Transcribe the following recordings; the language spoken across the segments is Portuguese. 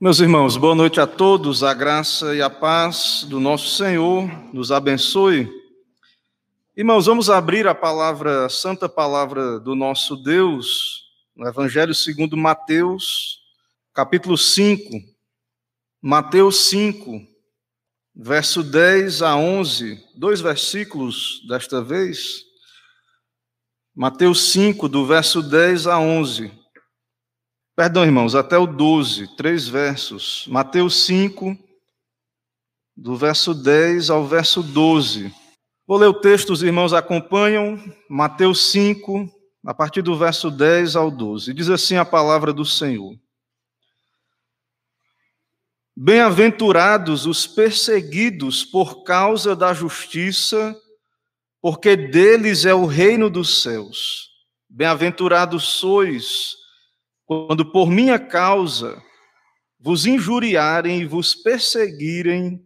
Meus irmãos, boa noite a todos. A graça e a paz do nosso Senhor nos abençoe. Irmãos, vamos abrir a palavra, a santa palavra do nosso Deus, no Evangelho segundo Mateus, capítulo 5. Mateus 5, verso 10 a 11, dois versículos desta vez. Mateus 5, do verso 10 a 11. Perdão, irmãos, até o 12, três versos. Mateus 5, do verso 10 ao verso 12. Vou ler o texto, os irmãos acompanham. Mateus 5, a partir do verso 10 ao 12. Diz assim a palavra do Senhor. Bem-aventurados os perseguidos por causa da justiça, porque deles é o reino dos céus. Bem-aventurados sois quando por minha causa vos injuriarem e vos perseguirem,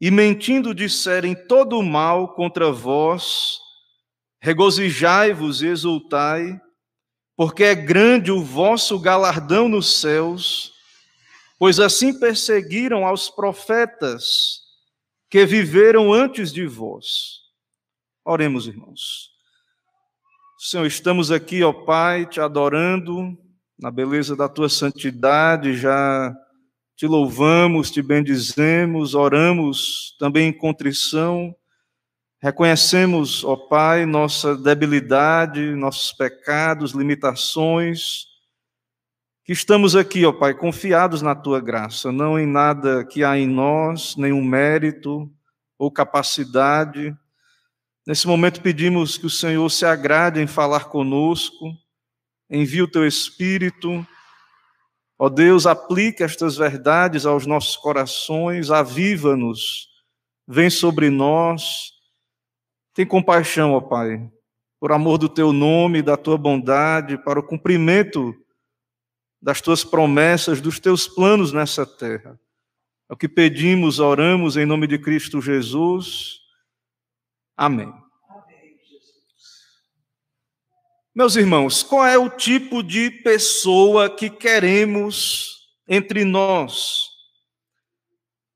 e mentindo disserem todo o mal contra vós, regozijai-vos e exultai, porque é grande o vosso galardão nos céus, pois assim perseguiram aos profetas que viveram antes de vós. Oremos, irmãos. Senhor, estamos aqui, ó Pai, te adorando, na beleza da tua santidade, já te louvamos, te bendizemos, oramos também em contrição, reconhecemos, ó Pai, nossa debilidade, nossos pecados, limitações, que estamos aqui, ó Pai, confiados na tua graça, não em nada que há em nós, nenhum mérito ou capacidade. Nesse momento pedimos que o Senhor se agrade em falar conosco, envia o teu Espírito. Ó Deus, aplica estas verdades aos nossos corações, aviva-nos, vem sobre nós. Tem compaixão, ó Pai, por amor do teu nome, da tua bondade, para o cumprimento das tuas promessas, dos teus planos nessa terra. É o que pedimos, oramos em nome de Cristo Jesus. Amém. Meus irmãos, qual é o tipo de pessoa que queremos entre nós?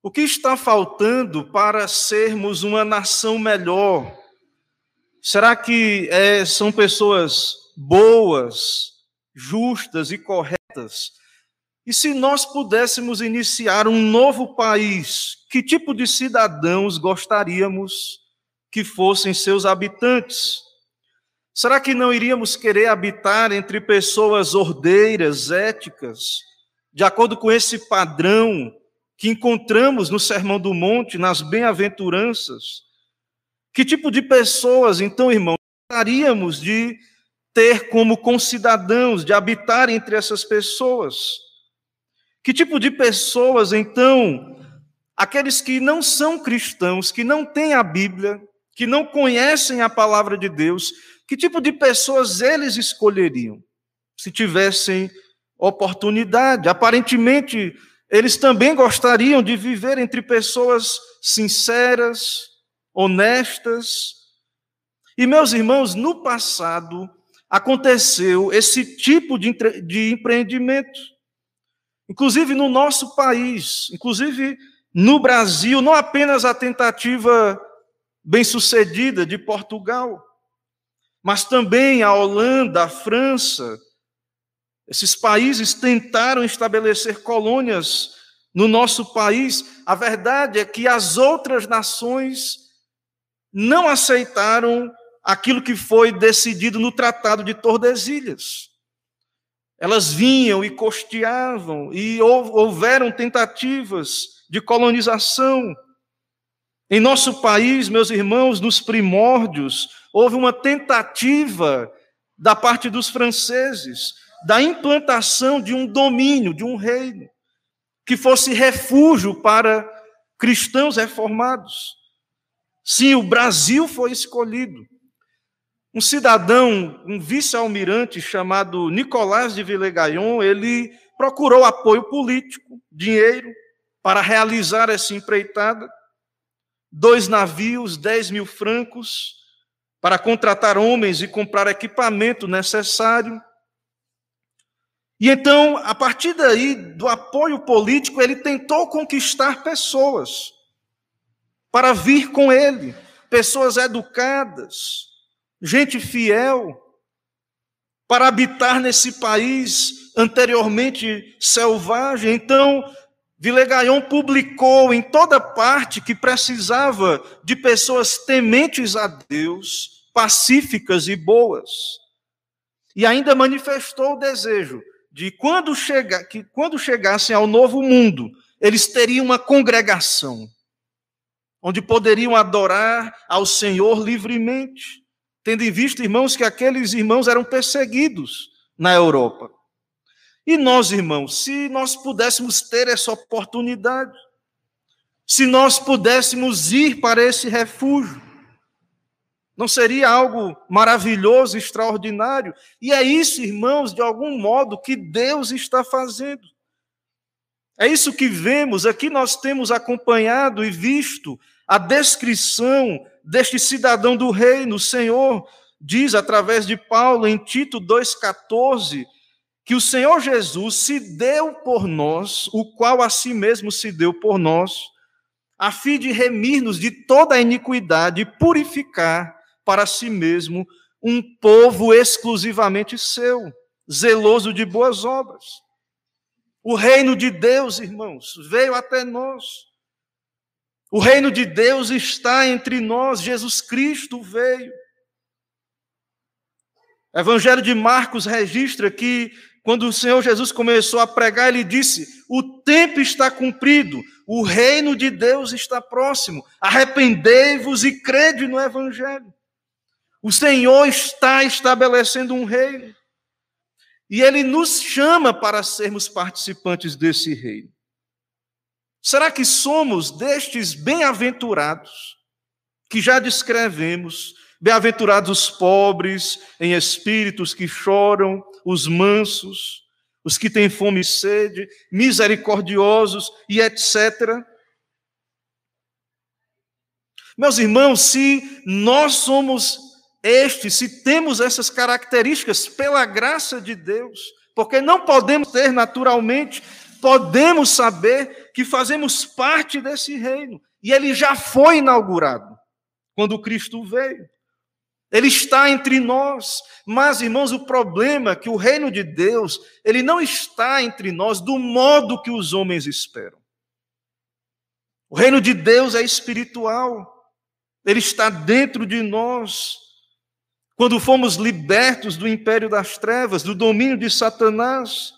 O que está faltando para sermos uma nação melhor? Será que é, são pessoas boas, justas e corretas? E se nós pudéssemos iniciar um novo país, que tipo de cidadãos gostaríamos que fossem seus habitantes? Será que não iríamos querer habitar entre pessoas ordeiras, éticas, de acordo com esse padrão que encontramos no Sermão do Monte, nas bem-aventuranças? Que tipo de pessoas, então, irmãos, gostaríamos de ter como concidadãos, de habitar entre essas pessoas? Que tipo de pessoas, então, aqueles que não são cristãos, que não têm a Bíblia, que não conhecem a palavra de Deus, que tipo de pessoas eles escolheriam se tivessem oportunidade? Aparentemente, eles também gostariam de viver entre pessoas sinceras, honestas. E, meus irmãos, no passado aconteceu esse tipo de, de empreendimento. Inclusive no nosso país, inclusive no Brasil, não apenas a tentativa bem-sucedida de Portugal, mas também a Holanda, a França. Esses países tentaram estabelecer colônias no nosso país. A verdade é que as outras nações não aceitaram aquilo que foi decidido no Tratado de Tordesilhas. Elas vinham e costeavam, e houveram tentativas de colonização. Em nosso país, meus irmãos, nos primórdios, houve uma tentativa da parte dos franceses da implantação de um domínio, de um reino, que fosse refúgio para cristãos reformados. Sim, o Brasil foi escolhido. Um cidadão, um vice-almirante chamado Nicolás de Villegagnon, ele procurou apoio político, dinheiro, para realizar essa empreitada. Dois navios, 10 mil francos, para contratar homens e comprar equipamento necessário. E então, a partir daí, do apoio político, ele tentou conquistar pessoas para vir com ele, pessoas educadas, gente fiel, para habitar nesse país anteriormente selvagem. Então, Vilegaion publicou em toda parte que precisava de pessoas tementes a Deus, pacíficas e boas. E ainda manifestou o desejo de quando, que quando chegassem ao novo mundo, eles teriam uma congregação, onde poderiam adorar ao Senhor livremente, tendo em vista, irmãos, que aqueles irmãos eram perseguidos na Europa. E nós, irmãos, se nós pudéssemos ter essa oportunidade, se nós pudéssemos ir para esse refúgio, não seria algo maravilhoso, extraordinário? E é isso, irmãos, de algum modo, que Deus está fazendo. É isso que vemos, aqui nós temos acompanhado e visto a descrição deste cidadão do reino. O Senhor diz através de Paulo em Tito 2,14 que o Senhor Jesus se deu por nós, o qual a si mesmo se deu por nós, a fim de remir-nos de toda a iniquidade e purificar para si mesmo um povo exclusivamente seu, zeloso de boas obras. O reino de Deus, irmãos, veio até nós. O reino de Deus está entre nós, Jesus Cristo veio. O Evangelho de Marcos registra que quando o Senhor Jesus começou a pregar, ele disse: O tempo está cumprido, o reino de Deus está próximo, arrependei-vos e crede no Evangelho. O Senhor está estabelecendo um reino. E ele nos chama para sermos participantes desse reino. Será que somos destes bem-aventurados que já descrevemos? Bem-aventurados os pobres em espíritos que choram, os mansos, os que têm fome e sede, misericordiosos e etc. Meus irmãos, se nós somos este, se temos essas características pela graça de Deus, porque não podemos ter naturalmente, podemos saber que fazemos parte desse reino. E ele já foi inaugurado quando Cristo veio. Ele está entre nós. Mas, irmãos, o problema é que o reino de Deus, ele não está entre nós do modo que os homens esperam. O reino de Deus é espiritual. Ele está dentro de nós. Quando fomos libertos do império das trevas, do domínio de Satanás.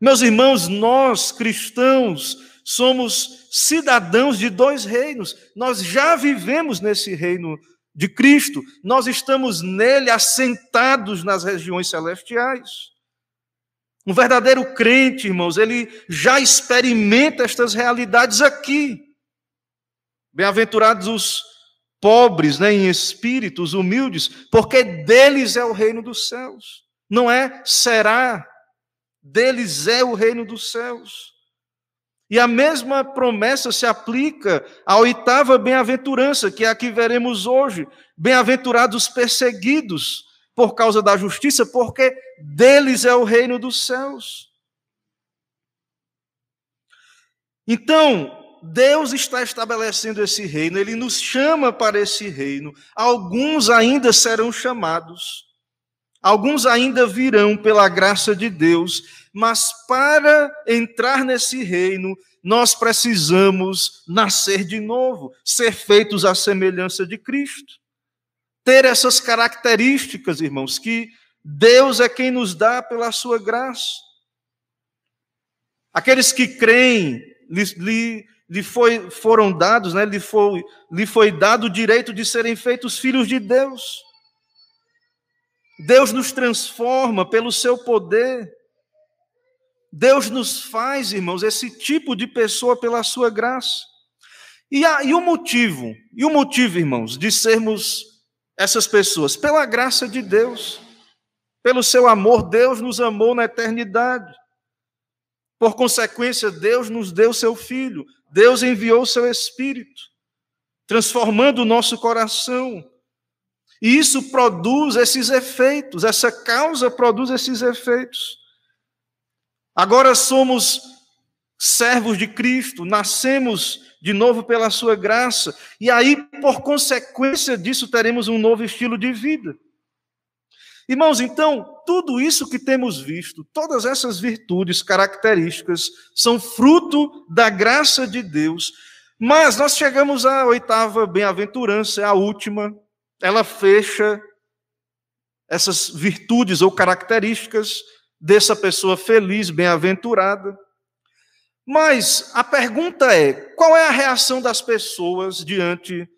Meus irmãos, nós cristãos somos cidadãos de dois reinos. Nós já vivemos nesse reino de Cristo, nós estamos nele assentados nas regiões celestiais. Um verdadeiro crente, irmãos, ele já experimenta estas realidades aqui. Bem-aventurados os pobres né, em espíritos, humildes, porque deles é o reino dos céus. Não é será, deles é o reino dos céus. E a mesma promessa se aplica à oitava bem-aventurança, que é a que veremos hoje. Bem-aventurados perseguidos por causa da justiça, porque deles é o reino dos céus. Então, Deus está estabelecendo esse reino, ele nos chama para esse reino. Alguns ainda serão chamados, alguns ainda virão pela graça de Deus, mas para entrar nesse reino, nós precisamos nascer de novo, ser feitos à semelhança de Cristo. Ter essas características, irmãos, que Deus é quem nos dá pela sua graça. Aqueles que creem, lhe, lhe foi, foram dados, né, lhe, foi, lhe foi dado o direito de serem feitos filhos de Deus. Deus nos transforma pelo seu poder. Deus nos faz, irmãos, esse tipo de pessoa pela sua graça. E, a, e o motivo, e o motivo, irmãos, de sermos essas pessoas? Pela graça de Deus, pelo seu amor, Deus nos amou na eternidade. Por consequência, Deus nos deu seu Filho, Deus enviou seu Espírito, transformando o nosso coração. E isso produz esses efeitos, essa causa produz esses efeitos. Agora somos servos de Cristo, nascemos de novo pela sua graça, e aí, por consequência disso, teremos um novo estilo de vida. Irmãos, então, tudo isso que temos visto, todas essas virtudes, características, são fruto da graça de Deus. Mas nós chegamos à oitava bem-aventurança, a última, ela fecha essas virtudes ou características dessa pessoa feliz, bem-aventurada. Mas a pergunta é: qual é a reação das pessoas diante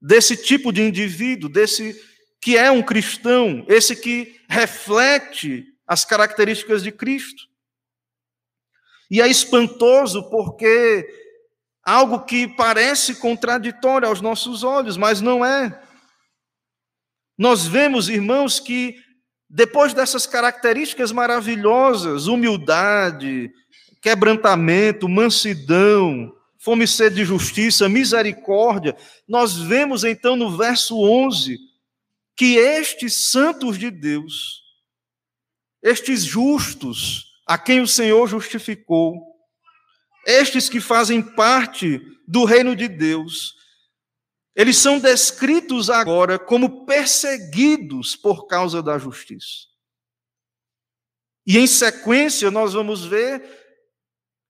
desse tipo de indivíduo, desse que é um cristão, esse que reflete as características de Cristo. E é espantoso porque algo que parece contraditório aos nossos olhos, mas não é. Nós vemos, irmãos, que depois dessas características maravilhosas, humildade, quebrantamento, mansidão, fome e sede de justiça, misericórdia, nós vemos então no verso 11 que estes santos de Deus, estes justos, a quem o Senhor justificou, estes que fazem parte do reino de Deus, eles são descritos agora como perseguidos por causa da justiça. E em sequência, nós vamos ver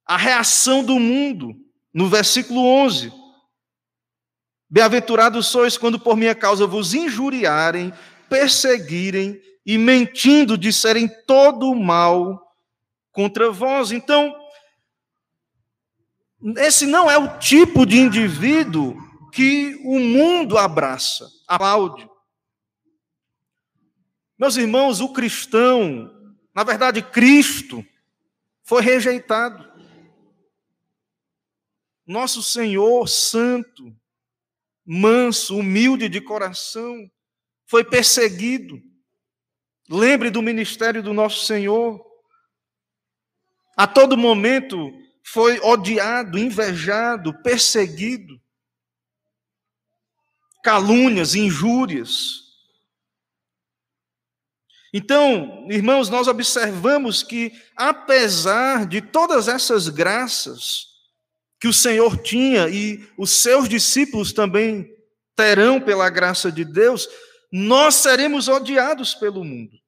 a reação do mundo, no versículo 11. Bem-aventurados sois quando por minha causa vos injuriarem, perseguirem e mentindo disserem todo o mal contra vós. Então, esse não é o tipo de indivíduo que o mundo abraça, aplaude. Meus irmãos, o cristão, na verdade, Cristo, foi rejeitado. Nosso Senhor Santo, manso, humilde de coração, foi perseguido. Lembre do ministério do nosso Senhor. A todo momento foi odiado, invejado, perseguido. Calúnias, injúrias. Então, irmãos, nós observamos que, apesar de todas essas graças, que o Senhor tinha e os seus discípulos também terão pela graça de Deus, nós seremos odiados pelo mundo.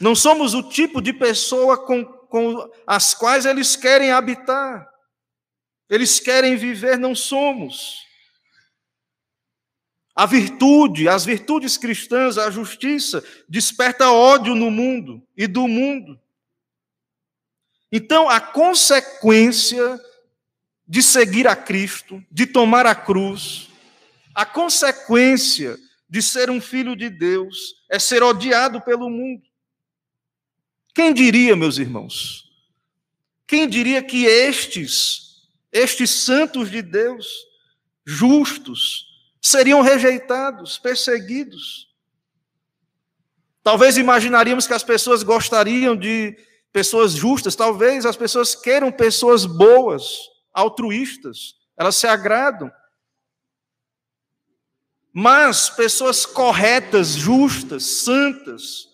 Não somos o tipo de pessoa com, com as quais eles querem habitar, eles querem viver, não somos. A virtude, as virtudes cristãs, a justiça, desperta ódio no mundo e do mundo. Então, a consequência de seguir a Cristo, de tomar a cruz, a consequência de ser um filho de Deus é ser odiado pelo mundo. Quem diria, meus irmãos? Quem diria que estes, estes santos de Deus, justos, seriam rejeitados, perseguidos? Talvez imaginaríamos que as pessoas gostariam de pessoas justas, talvez as pessoas queiram pessoas boas, altruístas, elas se agradam. Mas pessoas corretas, justas, santas,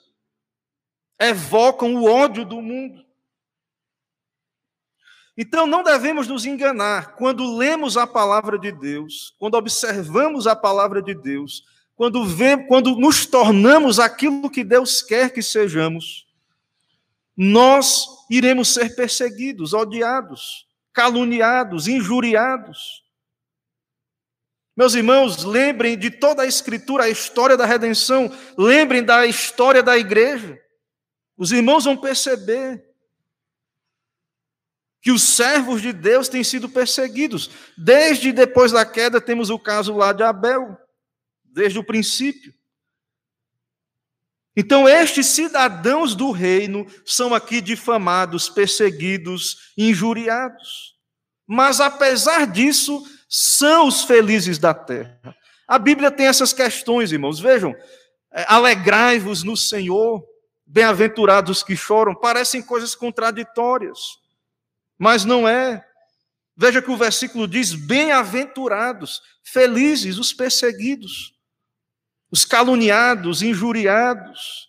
evocam o ódio do mundo. Então não devemos nos enganar quando lemos a palavra de Deus, quando observamos a palavra de Deus, quando, vemos, quando nos tornamos aquilo que Deus quer que sejamos nós iremos ser perseguidos, odiados, caluniados, injuriados. Meus irmãos, lembrem de toda a Escritura, a história da redenção, lembrem da história da igreja. Os irmãos vão perceber que os servos de Deus têm sido perseguidos. Desde depois da queda, temos o caso lá de Abel, desde o princípio. Então, estes cidadãos do reino são aqui difamados, perseguidos, injuriados. Mas, apesar disso, são os felizes da terra. A Bíblia tem essas questões, irmãos. Vejam, é, alegrai-vos no Senhor, bem-aventurados que choram, parecem coisas contraditórias, mas não é. Veja que o versículo diz: bem-aventurados, felizes os perseguidos os caluniados, injuriados.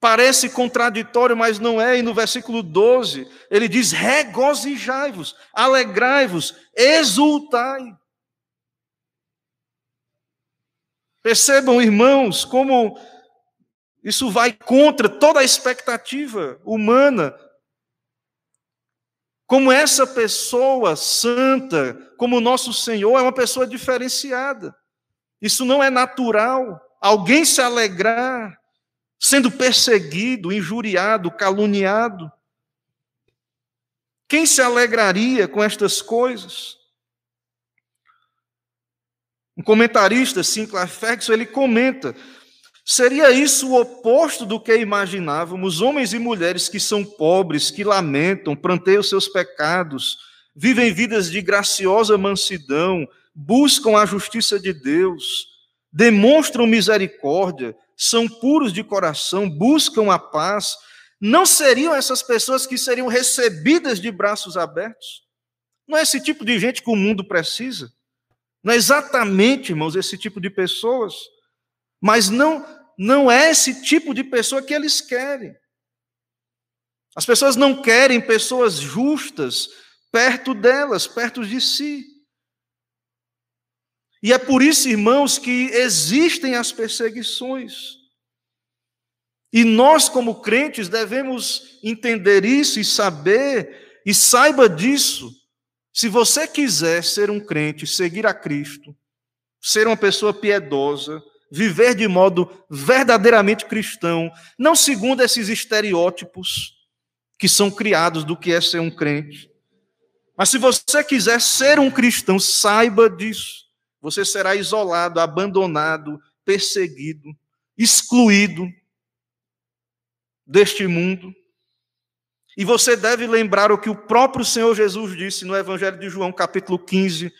Parece contraditório, mas não é. E no versículo 12, ele diz: regozijai-vos, alegrai-vos, exultai. Percebam, irmãos, como isso vai contra toda a expectativa humana. Como essa pessoa santa, como o nosso Senhor, é uma pessoa diferenciada. Isso não é natural. Alguém se alegrar sendo perseguido, injuriado, caluniado. Quem se alegraria com estas coisas? Um comentarista, Sinclair Ferguson, ele comenta: seria isso o oposto do que imaginávamos? Homens e mulheres que são pobres, que lamentam, pranteiam seus pecados, vivem vidas de graciosa mansidão, buscam a justiça de Deus, demonstram misericórdia, são puros de coração, buscam a paz, não seriam essas pessoas que seriam recebidas de braços abertos? Não é esse tipo de gente que o mundo precisa? Não é exatamente, irmãos, esse tipo de pessoas? Mas não, não é esse tipo de pessoa que eles querem. As pessoas não querem pessoas justas perto delas, perto de si. E é por isso, irmãos, que existem as perseguições. E nós, como crentes, devemos entender isso e saber, e saiba disso. Se você quiser ser um crente, seguir a Cristo, ser uma pessoa piedosa, viver de modo verdadeiramente cristão, não segundo esses estereótipos que são criados do que é ser um crente. Mas se você quiser ser um cristão, saiba disso. Você será isolado, abandonado, perseguido, excluído deste mundo. E você deve lembrar o que o próprio Senhor Jesus disse no Evangelho de João, capítulo 15,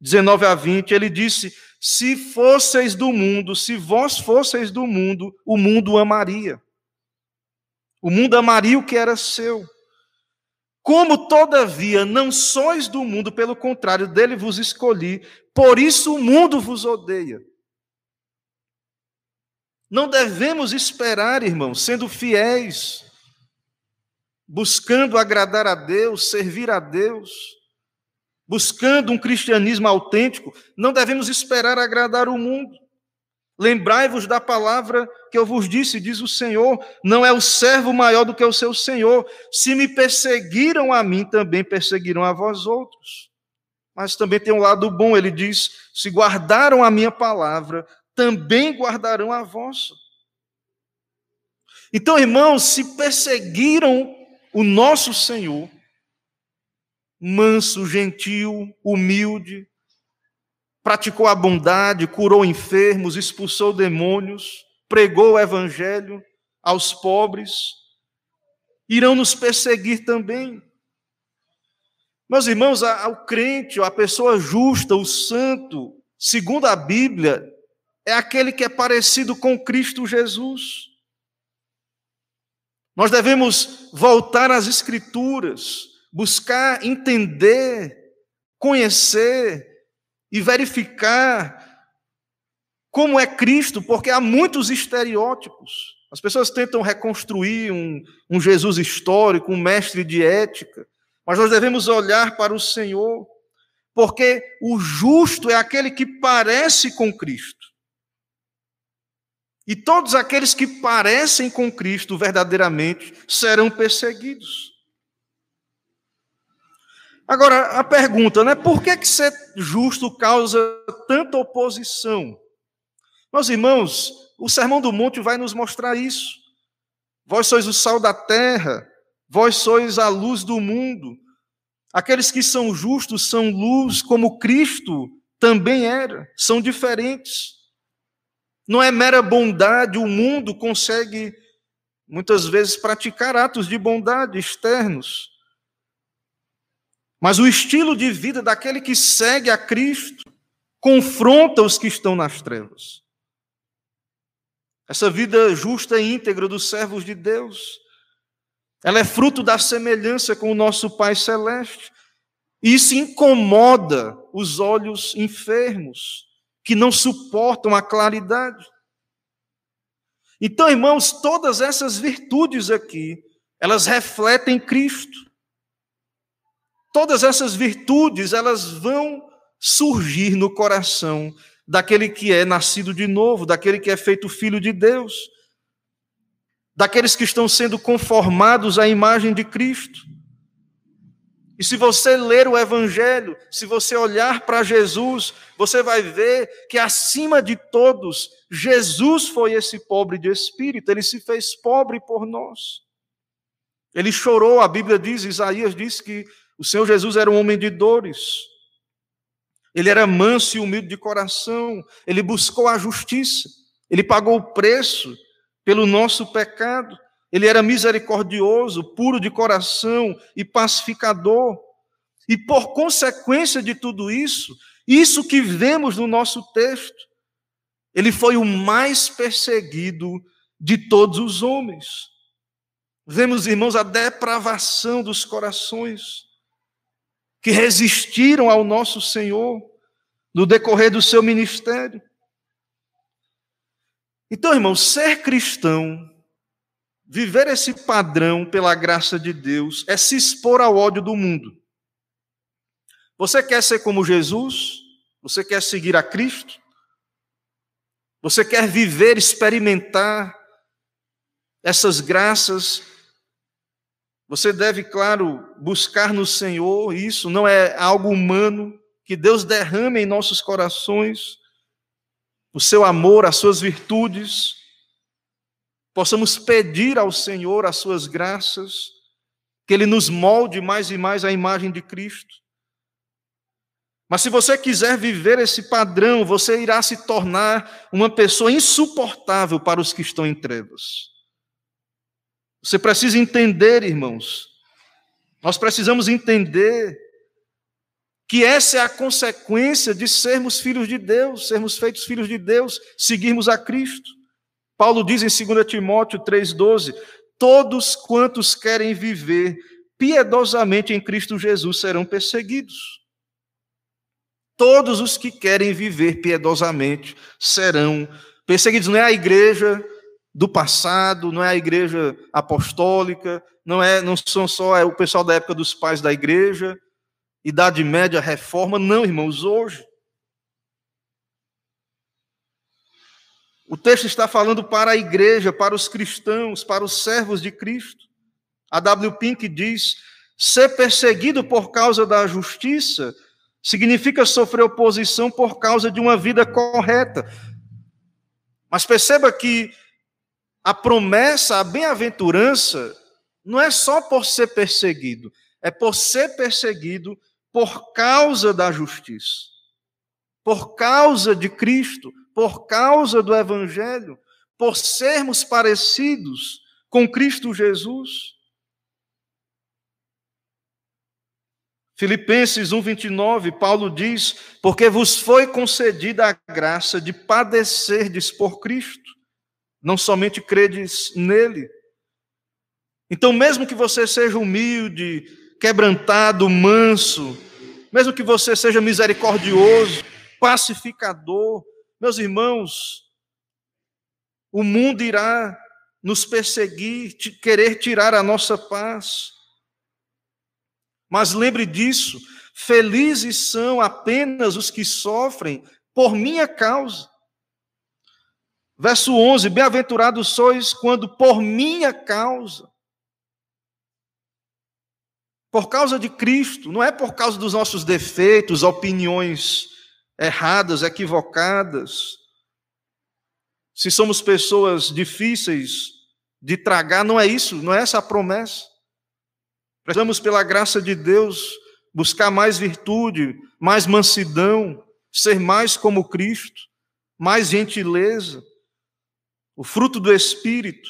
19 a 20. Ele disse: Se fosseis do mundo, se vós fosseis do mundo, o mundo amaria. O mundo amaria o que era seu. Como, todavia, não sois do mundo, pelo contrário, dele vos escolhi, por isso o mundo vos odeia. Não devemos esperar, irmãos, sendo fiéis, buscando agradar a Deus, servir a Deus, buscando um cristianismo autêntico, não devemos esperar agradar o mundo. Lembrai-vos da palavra que eu vos disse, diz o Senhor: não é o servo maior do que o seu Senhor. Se me perseguiram a mim, também perseguirão a vós outros. Mas também tem um lado bom, ele diz: se guardaram a minha palavra, também guardarão a vossa. Então, irmãos, se perseguiram o nosso Senhor, manso, gentil, humilde, praticou a bondade, curou enfermos, expulsou demônios, pregou o evangelho aos pobres, irão nos perseguir também. Meus irmãos, o crente, a pessoa justa, o santo, segundo a Bíblia, é aquele que é parecido com Cristo Jesus. Nós devemos voltar às Escrituras, buscar entender, conhecer e verificar como é Cristo, porque há muitos estereótipos. As pessoas tentam reconstruir um, um Jesus histórico, um mestre de ética, mas nós devemos olhar para o Senhor, porque o justo é aquele que parece com Cristo. E todos aqueles que parecem com Cristo verdadeiramente serão perseguidos. Agora, a pergunta, né? Por que, que ser justo causa tanta oposição? Meus irmãos, o Sermão do Monte vai nos mostrar isso. Vós sois o sal da terra, vós sois a luz do mundo. Aqueles que são justos são luz, como Cristo também era, são diferentes. Não é mera bondade, o mundo consegue muitas vezes praticar atos de bondade externos. Mas o estilo de vida daquele que segue a Cristo confronta os que estão nas trevas. Essa vida justa e íntegra dos servos de Deus, ela é fruto da semelhança com o nosso Pai Celeste. E isso incomoda os olhos enfermos, que não suportam a claridade. Então, irmãos, todas essas virtudes aqui, elas refletem Cristo. Todas essas virtudes, elas vão surgir no coração daquele que é nascido de novo, daquele que é feito filho de Deus, daqueles que estão sendo conformados à imagem de Cristo. E se você ler o Evangelho, se você olhar para Jesus, você vai ver que acima de todos, Jesus foi esse pobre de espírito, ele se fez pobre por nós. Ele chorou, a Bíblia diz, Isaías diz que o Senhor Jesus era um homem de dores. Ele era manso e humilde de coração, ele buscou a justiça, ele pagou o preço pelo nosso pecado. Ele era misericordioso, puro de coração e pacificador. E por consequência de tudo isso, isso que vemos no nosso texto, ele foi o mais perseguido de todos os homens. Vemos, irmãos, a depravação dos corações que resistiram ao nosso Senhor no decorrer do seu ministério. Então, irmãos, ser cristão Viver esse padrão pela graça de Deus é se expor ao ódio do mundo. Você quer ser como Jesus? Você quer seguir a Cristo? Você quer viver, experimentar essas graças? Você deve, claro, buscar no Senhor isso, não é algo humano, que Deus derrame em nossos corações o seu amor, as suas virtudes, possamos pedir ao Senhor as suas graças, que Ele nos molde mais e mais à imagem de Cristo. Mas se você quiser viver esse padrão, você irá se tornar uma pessoa insuportável para os que estão em trevas. Você precisa entender, irmãos, nós precisamos entender que essa é a consequência de sermos filhos de Deus, sermos feitos filhos de Deus, seguirmos a Cristo. Paulo diz em 2 Timóteo 3,12: Todos quantos querem viver piedosamente em Cristo Jesus serão perseguidos. Todos os que querem viver piedosamente serão perseguidos. Não é a igreja do passado, não é a igreja apostólica, não é, não são só é o pessoal da época dos pais da igreja, Idade Média, Reforma, não, irmãos, hoje O texto está falando para a igreja, para os cristãos, para os servos de Cristo. A W. Pink diz: ser perseguido por causa da justiça significa sofrer oposição por causa de uma vida correta. Mas perceba que a promessa, a bem-aventurança, não é só por ser perseguido, é por ser perseguido por causa da justiça, por causa de Cristo, por causa do Evangelho, por sermos parecidos com Cristo Jesus. Filipenses 1,29, Paulo diz: Porque vos foi concedida a graça de padecerdes por Cristo, não somente credes nele. Então, mesmo que você seja humilde, quebrantado, manso, mesmo que você seja misericordioso, pacificador, meus irmãos, o mundo irá nos perseguir, querer tirar a nossa paz. Mas lembre disso, felizes são apenas os que sofrem por minha causa. Verso 11: Bem-aventurados sois quando por minha causa. Por causa de Cristo, não é por causa dos nossos defeitos, opiniões erradas, equivocadas, se somos pessoas difíceis de tragar, não é isso, não é essa a promessa. Precisamos, pela graça de Deus, buscar mais virtude, mais mansidão, ser mais como Cristo, mais gentileza, o fruto do Espírito.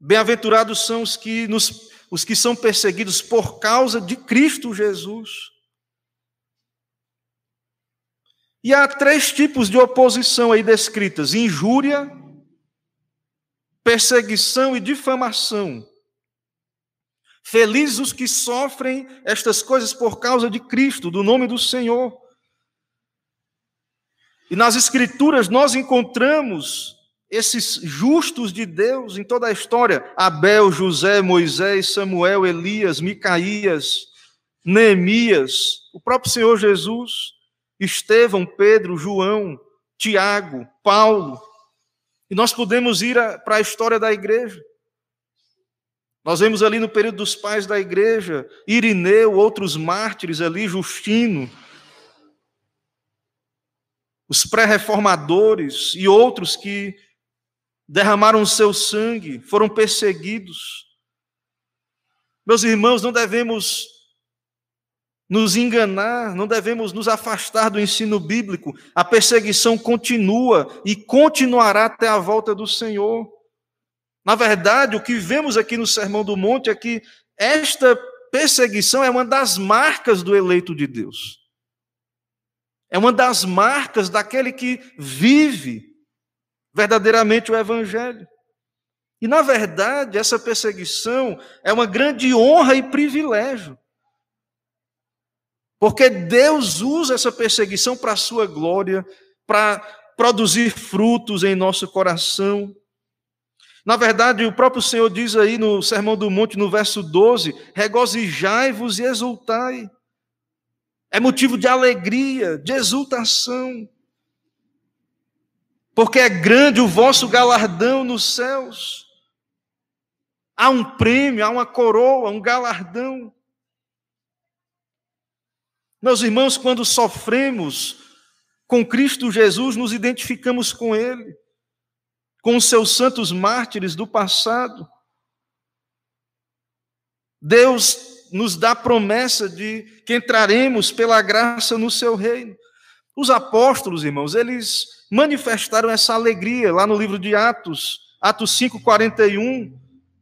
Bem-aventurados são os que, nos, os que são perseguidos por causa de Cristo Jesus. E há três tipos de oposição aí descritas: injúria, perseguição e difamação. Felizes os que sofrem estas coisas por causa de Cristo, do nome do Senhor. E nas Escrituras nós encontramos esses justos de Deus em toda a história: Abel, José, Moisés, Samuel, Elias, Micaías, Neemias, o próprio Senhor Jesus, Estevão, Pedro, João, Tiago, Paulo. E nós podemos ir para a história da igreja. Nós vemos ali no período dos pais da igreja, Irineu, outros mártires ali, Justino, os pré-reformadores e outros que derramaram o seu sangue, foram perseguidos. Meus irmãos, não devemos nos enganar, não devemos nos afastar do ensino bíblico. A perseguição continua e continuará até a volta do Senhor. Na verdade, o que vemos aqui no Sermão do Monte é que esta perseguição é uma das marcas do eleito de Deus. É uma das marcas daquele que vive verdadeiramente o Evangelho. E, na verdade, essa perseguição é uma grande honra e privilégio. Porque Deus usa essa perseguição para a sua glória, para produzir frutos em nosso coração. Na verdade, o próprio Senhor diz aí no Sermão do Monte, no verso 12: regozijai-vos e exultai. É motivo de alegria, de exultação porque é grande o vosso galardão nos céus. Há um prêmio, há uma coroa, um galardão. Meus irmãos, quando sofremos com Cristo Jesus, nos identificamos com Ele, com os seus santos mártires do passado. Deus nos dá promessa de que entraremos pela graça no seu reino. Os apóstolos, irmãos, eles manifestaram essa alegria lá no livro de Atos, Atos 5:41,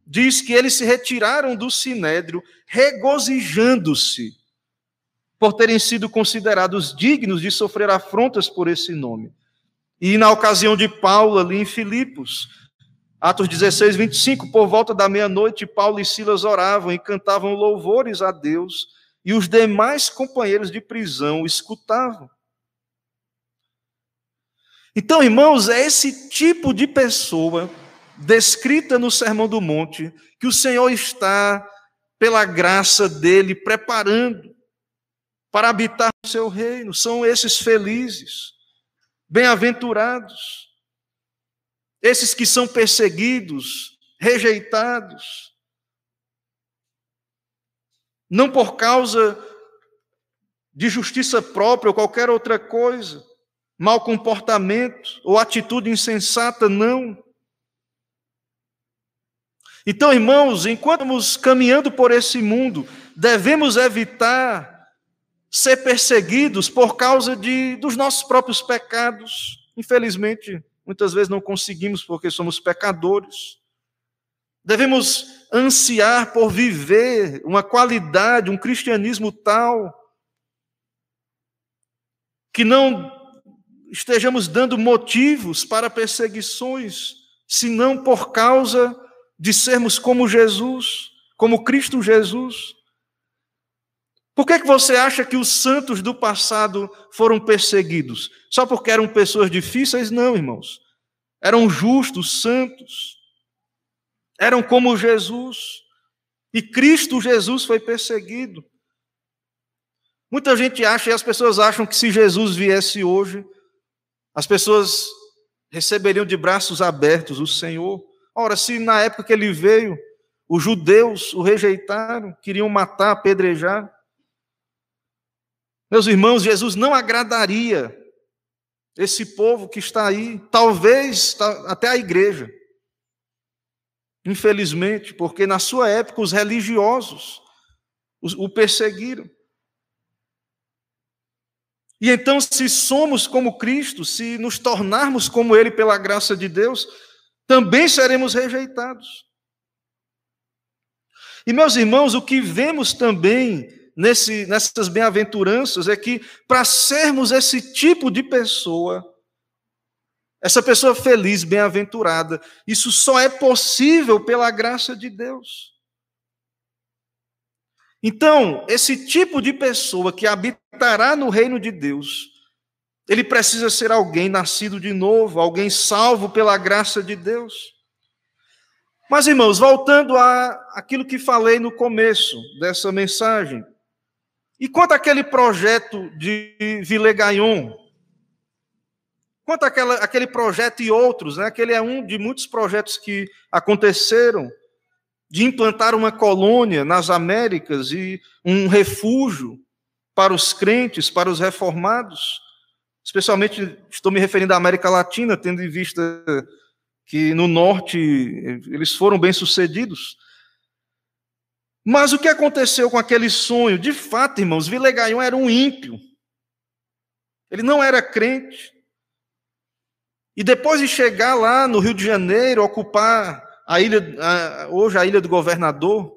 diz que eles se retiraram do sinédrio regozijando-se por terem sido considerados dignos de sofrer afrontas por esse nome. E na ocasião de Paulo ali em Filipos, Atos 16, 25, por volta da meia-noite, Paulo e Silas oravam e cantavam louvores a Deus, e os demais companheiros de prisão escutavam. Então, irmãos, é esse tipo de pessoa descrita no Sermão do Monte que o Senhor está, pela graça dele, preparando para habitar no seu reino. São esses felizes, bem-aventurados, esses que são perseguidos, rejeitados, não por causa de justiça própria ou qualquer outra coisa, mau comportamento ou atitude insensata, não. Então, irmãos, enquanto estamos caminhando por esse mundo, devemos evitar ser perseguidos por causa de, dos nossos próprios pecados. Infelizmente, muitas vezes não conseguimos porque somos pecadores. Devemos ansiar por viver uma qualidade, um cristianismo tal que não estejamos dando motivos para perseguições, senão por causa de sermos como Jesus, como Cristo Jesus. Por que, que você acha que os santos do passado foram perseguidos? Só porque eram pessoas difíceis? Não, irmãos. Eram justos, santos. Eram como Jesus. E Cristo Jesus foi perseguido. Muita gente acha, e as pessoas acham que se Jesus viesse hoje, as pessoas receberiam de braços abertos o Senhor. Ora, se na época que ele veio, os judeus o rejeitaram, queriam matar, apedrejar. Meus irmãos, Jesus não agradaria esse povo que está aí, talvez até a igreja. Infelizmente, porque na sua época os religiosos o perseguiram. E então, se somos como Cristo, se nos tornarmos como Ele pela graça de Deus, também seremos rejeitados. E, meus irmãos, o que vemos também nesse, nessas bem-aventuranças é que, para sermos esse tipo de pessoa, essa pessoa feliz, bem-aventurada, isso só é possível pela graça de Deus. Então, esse tipo de pessoa que habitará no reino de Deus Ele precisa ser alguém nascido de novo, alguém salvo pela graça de Deus. Mas, irmãos, voltando a aquilo que falei no começo dessa mensagem, e quanto àquele projeto de Villegagnon, quanto àquela, àquele projeto e outros, né? aquele é um de muitos projetos que aconteceram, de implantar uma colônia nas Américas e um refúgio para os crentes, para os reformados, especialmente estou me referindo à América Latina, tendo em vista que no norte eles foram bem-sucedidos. Mas o que aconteceu com aquele sonho? De fato, irmãos, Vilegaion era um ímpio. Ele não era crente. E depois de chegar lá no Rio de Janeiro, ocupar a ilha, hoje a ilha do governador,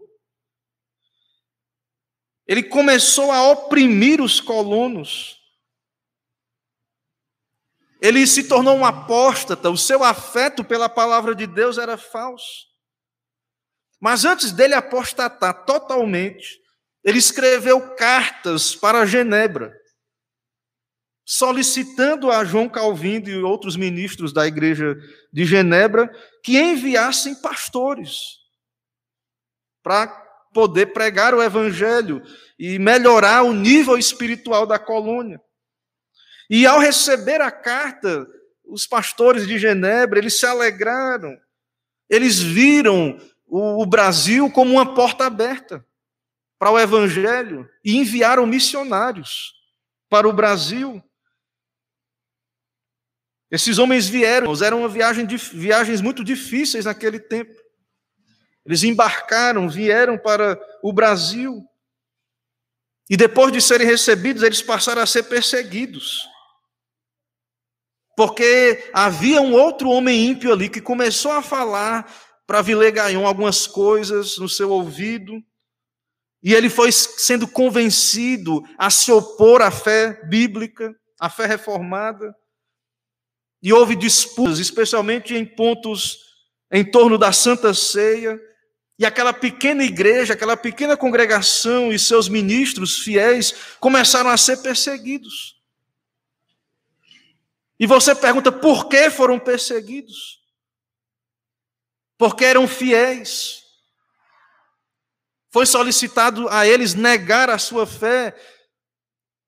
ele começou a oprimir os colonos. Ele se tornou um apóstata, o seu afeto pela palavra de Deus era falso. Mas antes dele apostatar totalmente, ele escreveu cartas para Genebra, solicitando a João Calvino e outros ministros da igreja de Genebra que enviassem pastores para poder pregar o evangelho e melhorar o nível espiritual da colônia. E ao receber a carta, os pastores de Genebra, eles se alegraram. Eles viram o Brasil como uma porta aberta para o evangelho e enviaram missionários para o Brasil. Esses homens vieram, eram uma viagem, viagens muito difíceis naquele tempo. Eles embarcaram, vieram para o Brasil. E depois de serem recebidos, eles passaram a ser perseguidos. Porque havia um outro homem ímpio ali que começou a falar para Vilegaion algumas coisas no seu ouvido. E ele foi sendo convencido a se opor à fé bíblica, à fé reformada. E houve disputas, especialmente em pontos em torno da Santa Ceia, e aquela pequena igreja, aquela pequena congregação e seus ministros fiéis começaram a ser perseguidos. E você pergunta por que foram perseguidos? Porque eram fiéis. Foi solicitado a eles negar a sua fé,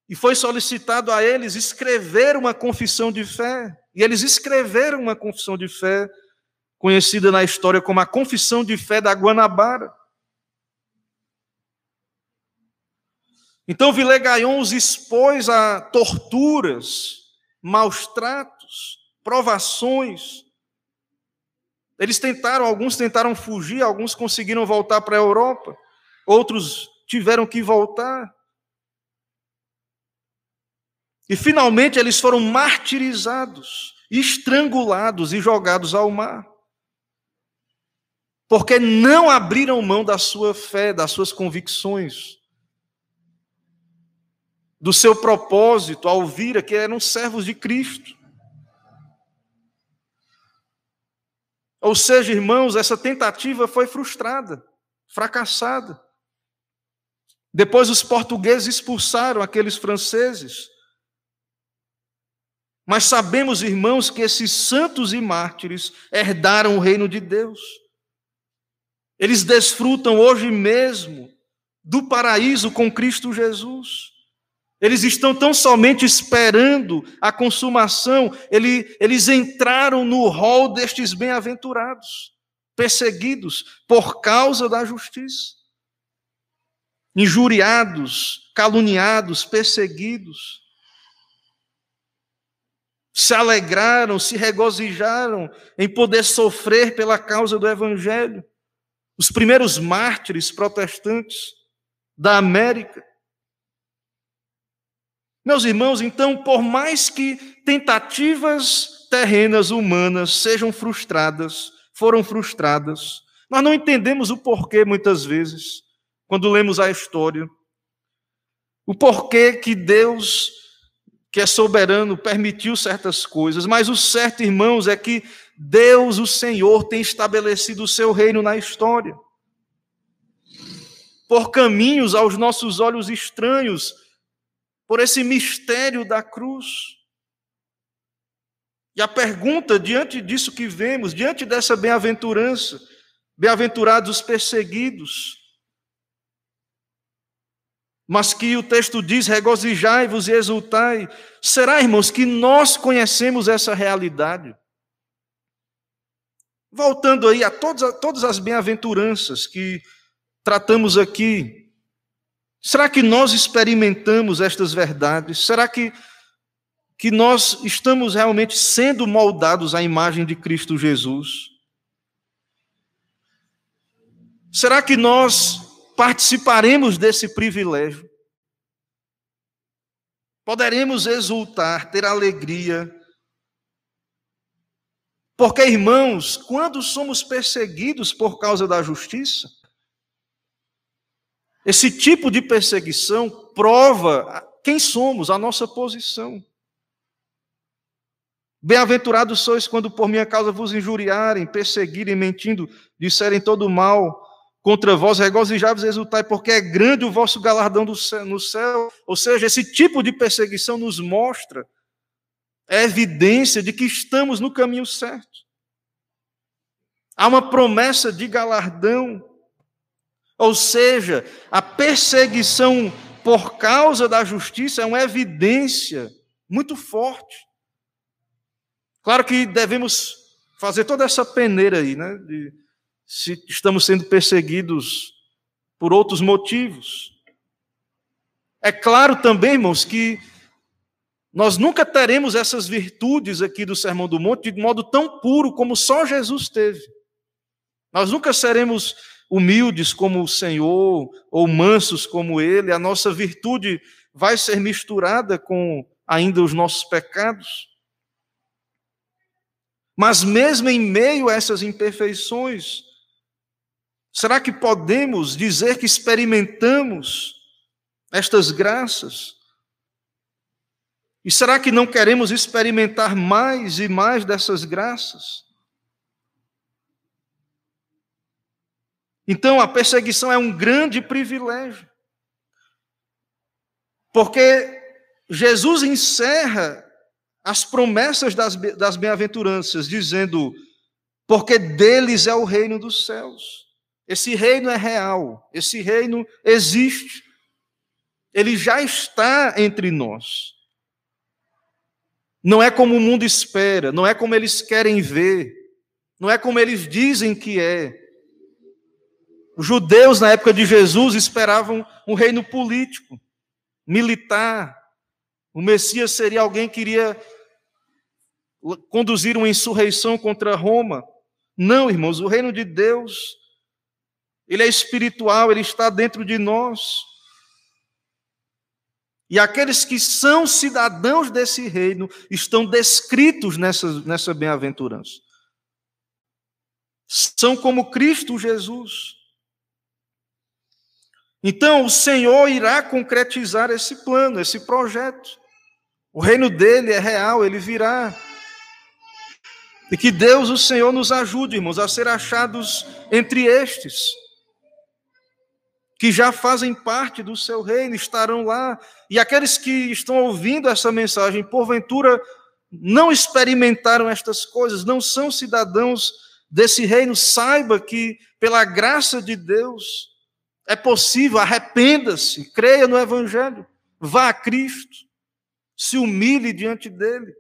e foi solicitado a eles escrever uma confissão de fé. E eles escreveram uma confissão de fé, conhecida na história como a Confissão de Fé da Guanabara. Então Vilegaion os expôs a torturas, maus tratos, provações. Eles tentaram, alguns tentaram fugir, alguns conseguiram voltar para a Europa, outros tiveram que voltar. E finalmente eles foram martirizados, estrangulados e jogados ao mar. Porque não abriram mão da sua fé, das suas convicções, do seu propósito ao vir que eram servos de Cristo. Ou seja, irmãos, essa tentativa foi frustrada, fracassada. Depois os portugueses expulsaram aqueles franceses mas sabemos, irmãos, que esses santos e mártires herdaram o reino de Deus. Eles desfrutam hoje mesmo do paraíso com Cristo Jesus. Eles estão tão somente esperando a consumação, eles, eles entraram no rol destes bem-aventurados, perseguidos por causa da justiça, injuriados, caluniados, perseguidos se alegraram, se regozijaram em poder sofrer pela causa do Evangelho. Os primeiros mártires protestantes da América. Meus irmãos, então, por mais que tentativas terrenas humanas sejam frustradas, foram frustradas, nós não entendemos o porquê muitas vezes, quando lemos a história. O porquê que Deus que é soberano, permitiu certas coisas, mas o certo, irmãos, é que Deus, o Senhor, tem estabelecido o seu reino na história. Por caminhos aos nossos olhos estranhos, por esse mistério da cruz. E a pergunta, diante disso que vemos, diante dessa bem-aventurança, bem-aventurados os perseguidos, mas que o texto diz: regozijai-vos e exultai. Será, irmãos, que nós conhecemos essa realidade? Voltando aí a todas, todas as bem-aventuranças que tratamos aqui, será que nós experimentamos estas verdades? Será que que nós estamos realmente sendo moldados à imagem de Cristo Jesus? Será que nós participaremos desse privilégio? Poderemos exultar, ter alegria. Porque, irmãos, quando somos perseguidos por causa da justiça, esse tipo de perseguição prova quem somos, a nossa posição. Bem-aventurados sois quando por minha causa vos injuriarem, perseguirem, mentindo, disserem todo mal contra vós, regozijai-vos exultai, porque é grande o vosso galardão no céu. Ou seja, esse tipo de perseguição nos mostra é evidência de que estamos no caminho certo. Há uma promessa de galardão. Ou seja, a perseguição por causa da justiça é uma evidência muito forte Claro que devemos fazer toda essa peneira aí, né? De, se estamos sendo perseguidos por outros motivos. É claro também, irmãos, que nós nunca teremos essas virtudes aqui do Sermão do Monte de modo tão puro como só Jesus teve. Nós nunca seremos humildes como o Senhor ou mansos como Ele. A nossa virtude vai ser misturada com ainda os nossos pecados. Mas mesmo em meio a essas imperfeições, será que podemos dizer que experimentamos estas graças? E será que não queremos experimentar mais e mais dessas graças? Então, a perseguição é um grande privilégio. Porque Jesus encerra as promessas das, das bem-aventuranças, dizendo: porque deles é o reino dos céus. Esse reino é real, esse reino existe, ele já está entre nós. Não é como o mundo espera, não é como eles querem ver, não é como eles dizem que é. Os judeus, na época de Jesus, esperavam um reino político, militar. O Messias seria alguém que iria conduzir uma insurreição contra Roma. Não, irmãos, o reino de Deus, ele é espiritual, ele está dentro de nós. E aqueles que são cidadãos desse reino estão descritos nessa, nessa bem-aventurança. São como Cristo Jesus. Então, o Senhor irá concretizar esse plano, esse projeto. O reino dele é real, ele virá. E que Deus, o Senhor, nos ajude, irmãos, a ser achados entre estes, que já fazem parte do seu reino, estarão lá. E aqueles que estão ouvindo essa mensagem, porventura, não experimentaram estas coisas, não são cidadãos desse reino, saiba que, pela graça de Deus, é possível, arrependa-se, creia no Evangelho, vá a Cristo, se humilhe diante dele,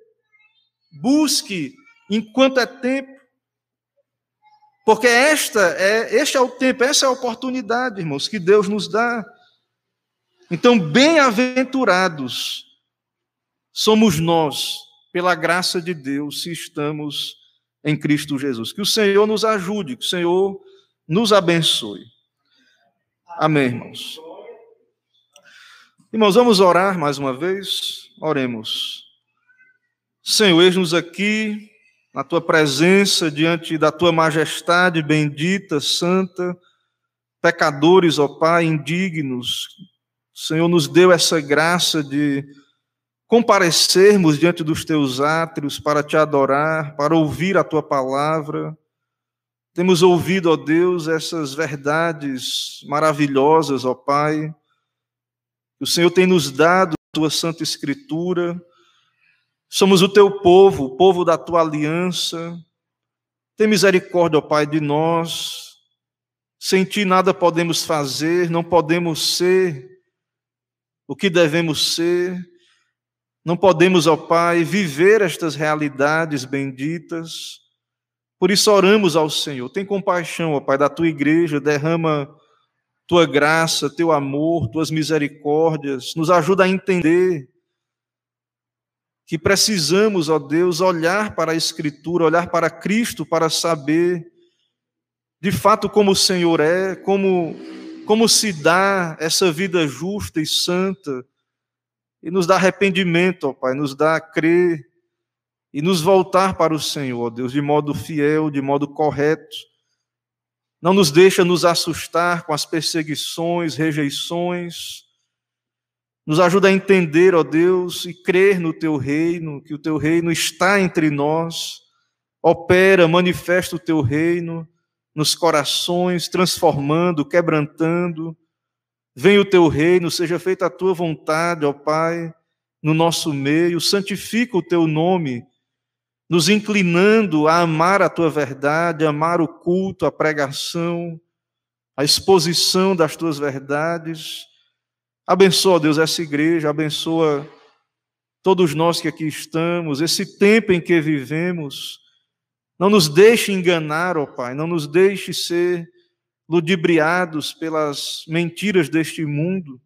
busque enquanto é tempo. Porque esta é, este é o tempo, essa é a oportunidade, irmãos, que Deus nos dá. Então, bem-aventurados somos nós, pela graça de Deus, se estamos em Cristo Jesus. Que o Senhor nos ajude, que o Senhor nos abençoe. Amém, irmãos. Irmãos, vamos orar mais uma vez. Oremos. Senhor, eis-nos aqui na tua presença, diante da tua majestade bendita, santa, pecadores, ó Pai, indignos. O Senhor nos deu essa graça de comparecermos diante dos teus átrios para te adorar, para ouvir a tua palavra. Temos ouvido, ó Deus, essas verdades maravilhosas, ó Pai. O Senhor tem nos dado tua santa escritura Somos o teu povo, o povo da tua aliança. Tem misericórdia, ó Pai, de nós. Sem ti nada podemos fazer, não podemos ser o que devemos ser. Não podemos, ó Pai, viver estas realidades benditas. Por isso oramos ao Senhor. Tem compaixão, ó Pai, da tua igreja, derrama tua graça, teu amor, tuas misericórdias, nos ajuda a entender que precisamos, ó Deus, olhar para a Escritura, olhar para Cristo para saber de fato como o Senhor é, como, como se dá essa vida justa e santa, e nos dá arrependimento, ó Pai, nos dá a crer e nos voltar para o Senhor, ó Deus, de modo fiel, de modo correto não nos deixa nos assustar com as perseguições, rejeições. Nos ajuda a entender, ó Deus, e crer no teu reino, que o teu reino está entre nós, opera, manifesta o teu reino nos corações, transformando, quebrantando. Vem o teu reino, seja feita a tua vontade, ó Pai, no nosso meio, santifica o teu nome nos inclinando a amar a tua verdade, a amar o culto, a pregação, a exposição das tuas verdades. Abençoa, Deus, essa igreja, abençoa todos nós que aqui estamos, esse tempo em que vivemos. Não nos deixe enganar, ó Pai, não nos deixe ser ludibriados pelas mentiras deste mundo,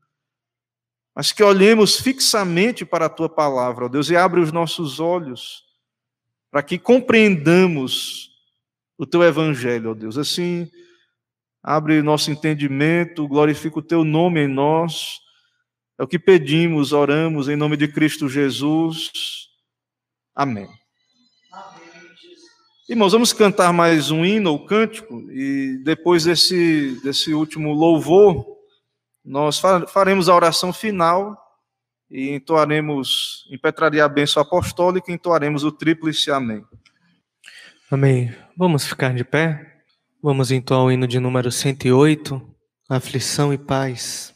mas que olhemos fixamente para a tua palavra, ó Deus, e abre os nossos olhos para que compreendamos o teu evangelho, ó Deus. Assim, abre nosso entendimento, glorifica o teu nome em nós. É o que pedimos, oramos em nome de Cristo Jesus. Amém. Irmãos, vamos cantar mais um hino ou cântico, e depois desse, desse último louvor, nós faremos a oração final e entoaremos, impetraria a bênção apostólica e entoaremos o tríplice amém. Amém. Vamos ficar de pé? Vamos entoar o hino de número 108, Aflição e Paz.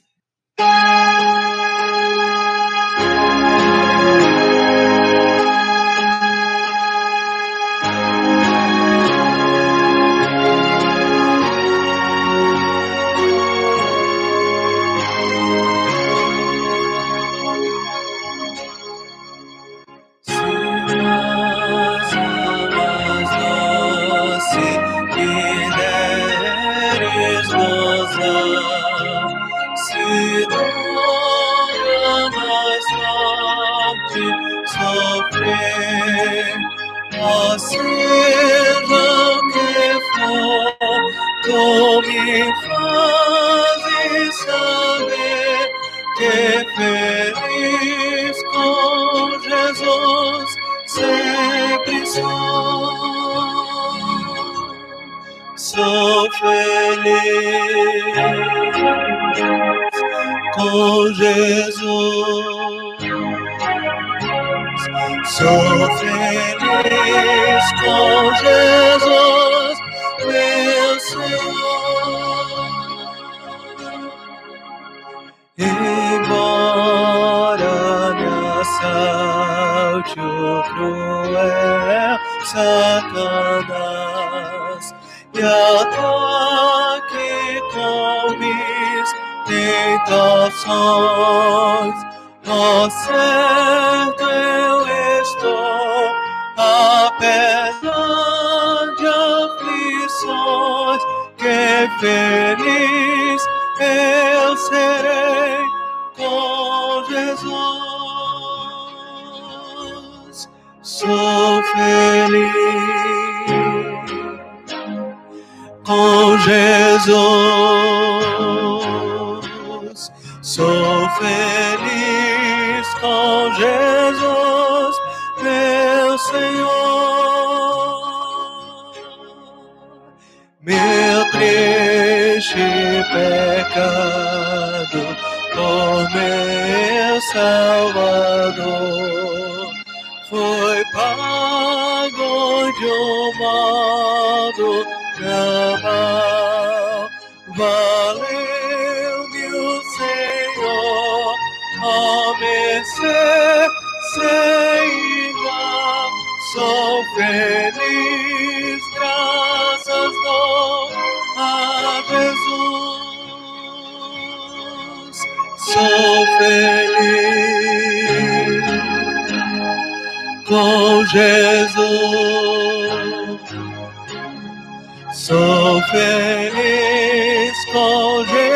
Jesus, meu Senhor. Meu triste pecado, por meu Salvador, foi pago de um modo com Jesus. Sou feliz com Jesus,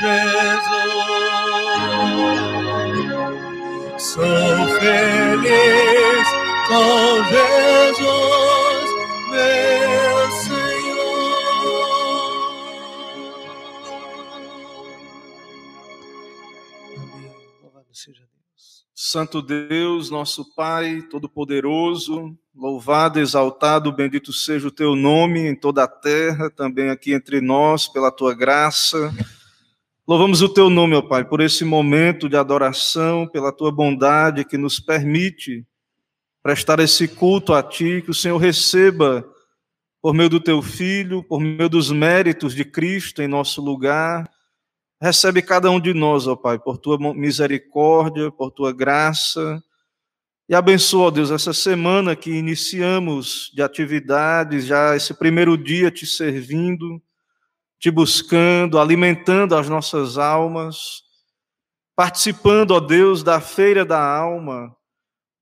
Jesus. Sou feliz com Jesus, meu Senhor. Amém. Louvado seja Deus. Santo Deus, nosso Pai Todo-Poderoso, louvado, exaltado, bendito seja o teu nome em toda a terra, também aqui entre nós, pela tua graça. Louvamos o teu nome, ó Pai, por esse momento de adoração, pela tua bondade que nos permite prestar esse culto a ti, que o Senhor receba por meio do teu filho, por meio dos méritos de Cristo em nosso lugar. Recebe cada um de nós, ó Pai, por tua misericórdia, por tua graça. E abençoa, ó Deus, essa semana que iniciamos de atividades, já esse primeiro dia te servindo, te buscando, alimentando as nossas almas, participando, ó Deus, da feira da alma,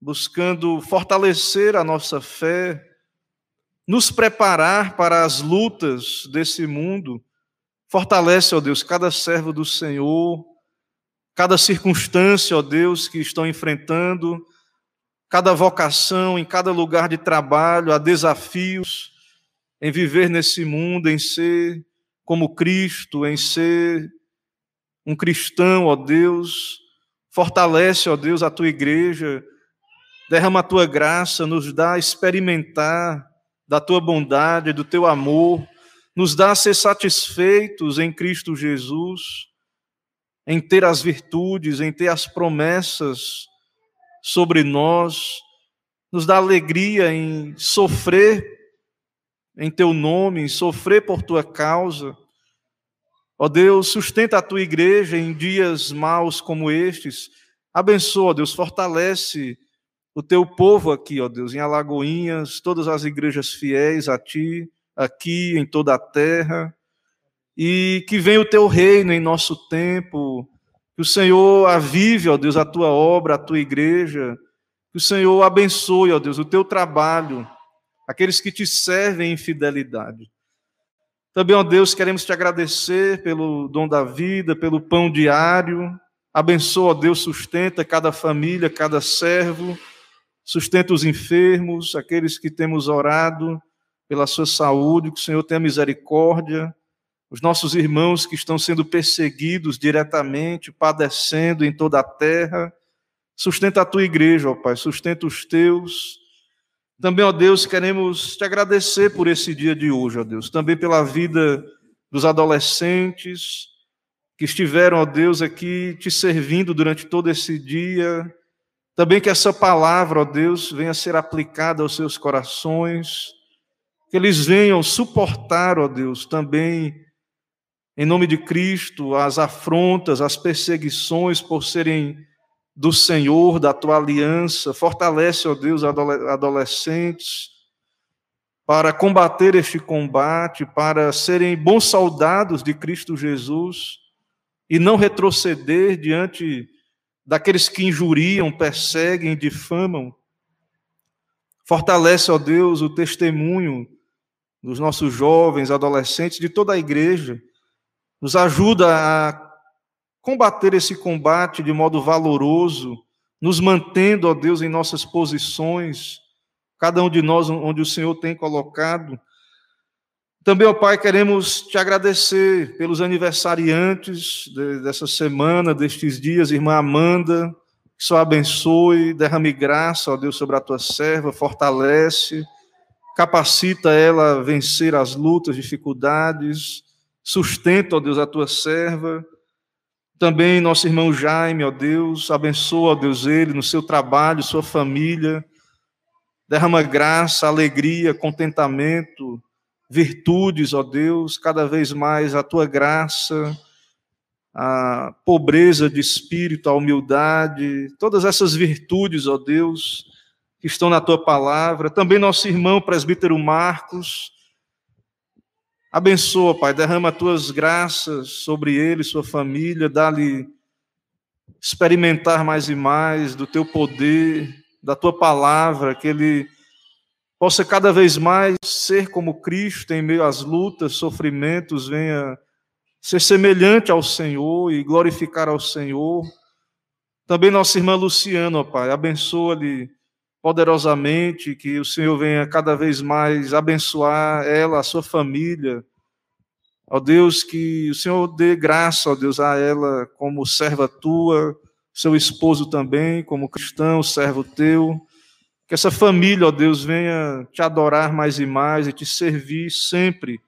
buscando fortalecer a nossa fé, nos preparar para as lutas desse mundo. Fortalece, ó Deus, cada servo do Senhor, cada circunstância, ó Deus, que estão enfrentando, cada vocação, em cada lugar de trabalho, há desafios em viver nesse mundo, em ser como Cristo, em ser um cristão, ó Deus. Fortalece, ó Deus, a tua igreja, derrama a tua graça, nos dá a experimentar da tua bondade, do teu amor, nos dá a ser satisfeitos em Cristo Jesus, em ter as virtudes, em ter as promessas sobre nós, nos dá alegria em sofrer em teu nome, sofrer por tua causa. Ó Deus, sustenta a tua igreja em dias maus como estes. Abençoa, ó Deus, fortalece o teu povo aqui, ó Deus, em Alagoinhas, todas as igrejas fiéis a ti, aqui em toda a terra. E que venha o teu reino em nosso tempo, que o Senhor avive, ó Deus, a tua obra, a tua igreja, que o Senhor abençoe, ó Deus, o teu trabalho, aqueles que te servem em fidelidade. Também, ó Deus, queremos te agradecer pelo dom da vida, pelo pão diário. Abençoa, ó Deus, sustenta cada família, cada servo, sustenta os enfermos, aqueles que temos orado pela sua saúde, que o Senhor tenha misericórdia. Os nossos irmãos que estão sendo perseguidos diretamente, padecendo em toda a terra. Sustenta a tua igreja, ó Pai, sustenta os teus. Também, ó Deus, queremos te agradecer por esse dia de hoje, ó Deus. Também pela vida dos adolescentes que estiveram, ó Deus, aqui te servindo durante todo esse dia. Também que essa palavra, ó Deus, venha ser aplicada aos seus corações. Que eles venham suportar, ó Deus, também, em nome de Cristo, as afrontas, as perseguições por serem do Senhor, da tua aliança. Fortalece, ó Deus, adolescentes para combater este combate, para serem bons soldados de Cristo Jesus e não retroceder diante daqueles que injuriam, perseguem, difamam. Fortalece, ó Deus, o testemunho dos nossos jovens, adolescentes, de toda a igreja. Nos ajuda a combater esse combate de modo valoroso, nos mantendo, ó Deus, em nossas posições, cada um de nós onde o Senhor tem colocado. Também, ó Pai, queremos te agradecer pelos aniversariantes dessa semana, destes dias, irmã Amanda, que só abençoe, derrame graça, ó Deus, sobre a tua serva, fortalece, capacita ela a vencer as lutas, dificuldades, sustenta, ó Deus, a tua serva. Também nosso irmão Jaime, ó Deus, abençoa, ó Deus, ele no seu trabalho, sua família, derrama graça, alegria, contentamento, virtudes, ó Deus, cada vez mais a tua graça, a pobreza de espírito, a humildade, todas essas virtudes, ó Deus, que estão na tua palavra. Também nosso irmão presbítero Marcos. Abençoa, Pai, derrama tuas graças sobre ele, sua família, dá-lhe experimentar mais e mais do teu poder, da tua palavra, que ele possa cada vez mais ser como Cristo em meio às lutas, sofrimentos, venha ser semelhante ao Senhor e glorificar ao Senhor. Também nossa irmã Luciana, ó Pai, abençoa-lhe poderosamente, que o Senhor venha cada vez mais abençoar ela, a sua família. Ó Deus, que o Senhor dê graça, ó Deus, a ela como serva tua, seu esposo também, como cristão, servo teu. Que essa família, ó Deus, venha te adorar mais e mais e te servir sempre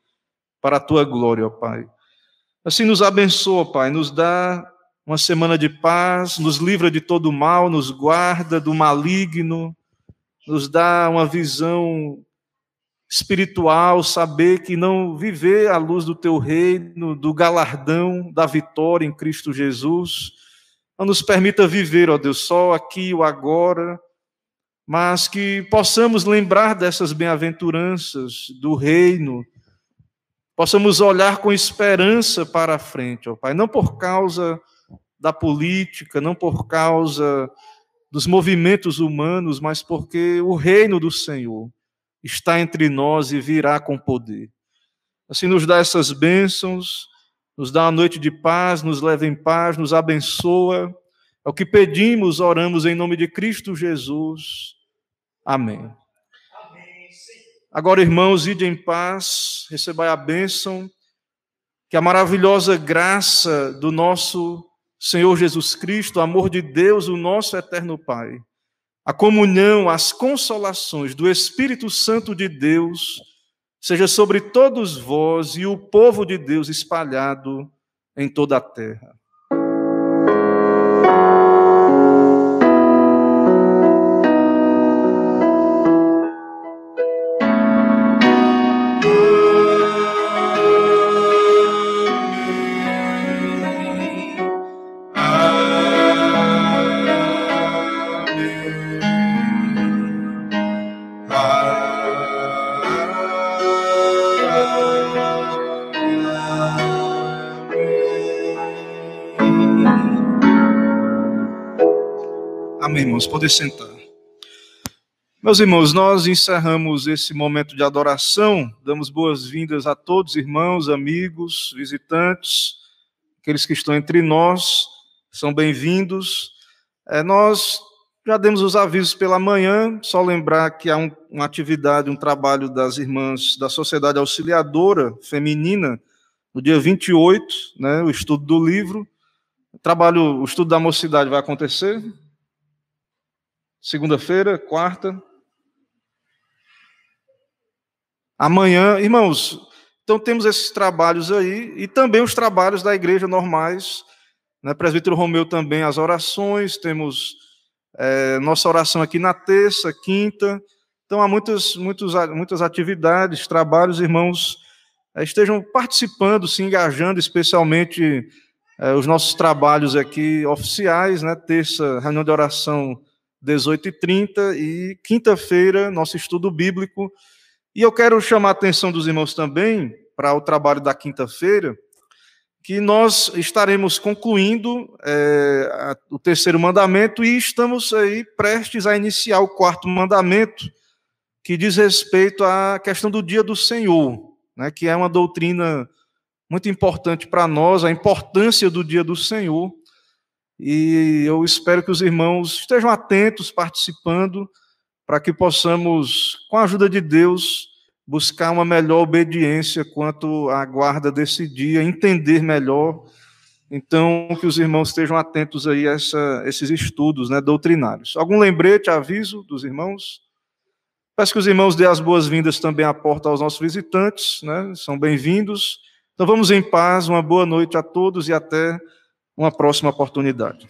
para a tua glória, ó Pai. Assim nos abençoa, Pai, nos dá uma semana de paz, nos livra de todo mal, nos guarda do maligno, nos dá uma visão espiritual, saber que não viver à luz do teu reino, do galardão, da vitória em Cristo Jesus, não nos permita viver, ó Deus, só aqui o agora, mas que possamos lembrar dessas bem-aventuranças do reino, possamos olhar com esperança para a frente, ó Pai, não por causa da política, não por causa dos movimentos humanos, mas porque o reino do Senhor está entre nós e virá com poder. Assim, nos dá essas bênçãos, nos dá uma noite de paz, nos leva em paz, nos abençoa. É o que pedimos, oramos em nome de Cristo Jesus. Amém. Agora, irmãos, ide em paz, recebai a bênção, que a maravilhosa graça do nosso Senhor Jesus Cristo, o amor de Deus, o nosso eterno Pai, a comunhão, as consolações do Espírito Santo de Deus, seja sobre todos vós e o povo de Deus espalhado em toda a terra. Irmãos. Poder sentar. Meus irmãos, nós encerramos esse momento de adoração. Damos boas-vindas a todos, irmãos, amigos, visitantes, aqueles que estão entre nós, são bem-vindos. É, nós já demos os avisos pela manhã, só lembrar que há um, uma atividade, um trabalho das irmãs da Sociedade Auxiliadora Feminina, no dia 28, né, o estudo do livro. Trabalho, o estudo da mocidade vai acontecer segunda-feira, quarta. Amanhã, irmãos, então temos esses trabalhos aí e também os trabalhos da igreja normais, né? Presbítero Romeu também as orações, temos é, nossa oração aqui na terça, quinta. Então há muitas, muitas, muitas atividades, trabalhos, irmãos, é, estejam participando, se engajando, especialmente é, os nossos trabalhos aqui oficiais, né? Terça, reunião de oração 18h30 e quinta-feira, nosso estudo bíblico. E eu quero chamar a atenção dos irmãos também para o trabalho da quinta-feira, que nós estaremos concluindo é, a, o terceiro mandamento e estamos aí prestes a iniciar o quarto mandamento, que diz respeito à questão do dia do Senhor, né, que é uma doutrina muito importante para nós, a importância do dia do Senhor. E eu espero que os irmãos estejam atentos, participando, para que possamos, com a ajuda de Deus, buscar uma melhor obediência quanto à guarda desse dia, entender melhor. Então, que os irmãos estejam atentos aí a essa, esses estudos né, doutrinários. Algum lembrete, aviso dos irmãos? Peço que os irmãos dêem as boas-vindas também à porta aos nossos visitantes, né? São bem-vindos. Então vamos em paz, uma boa noite a todos e até uma próxima oportunidade.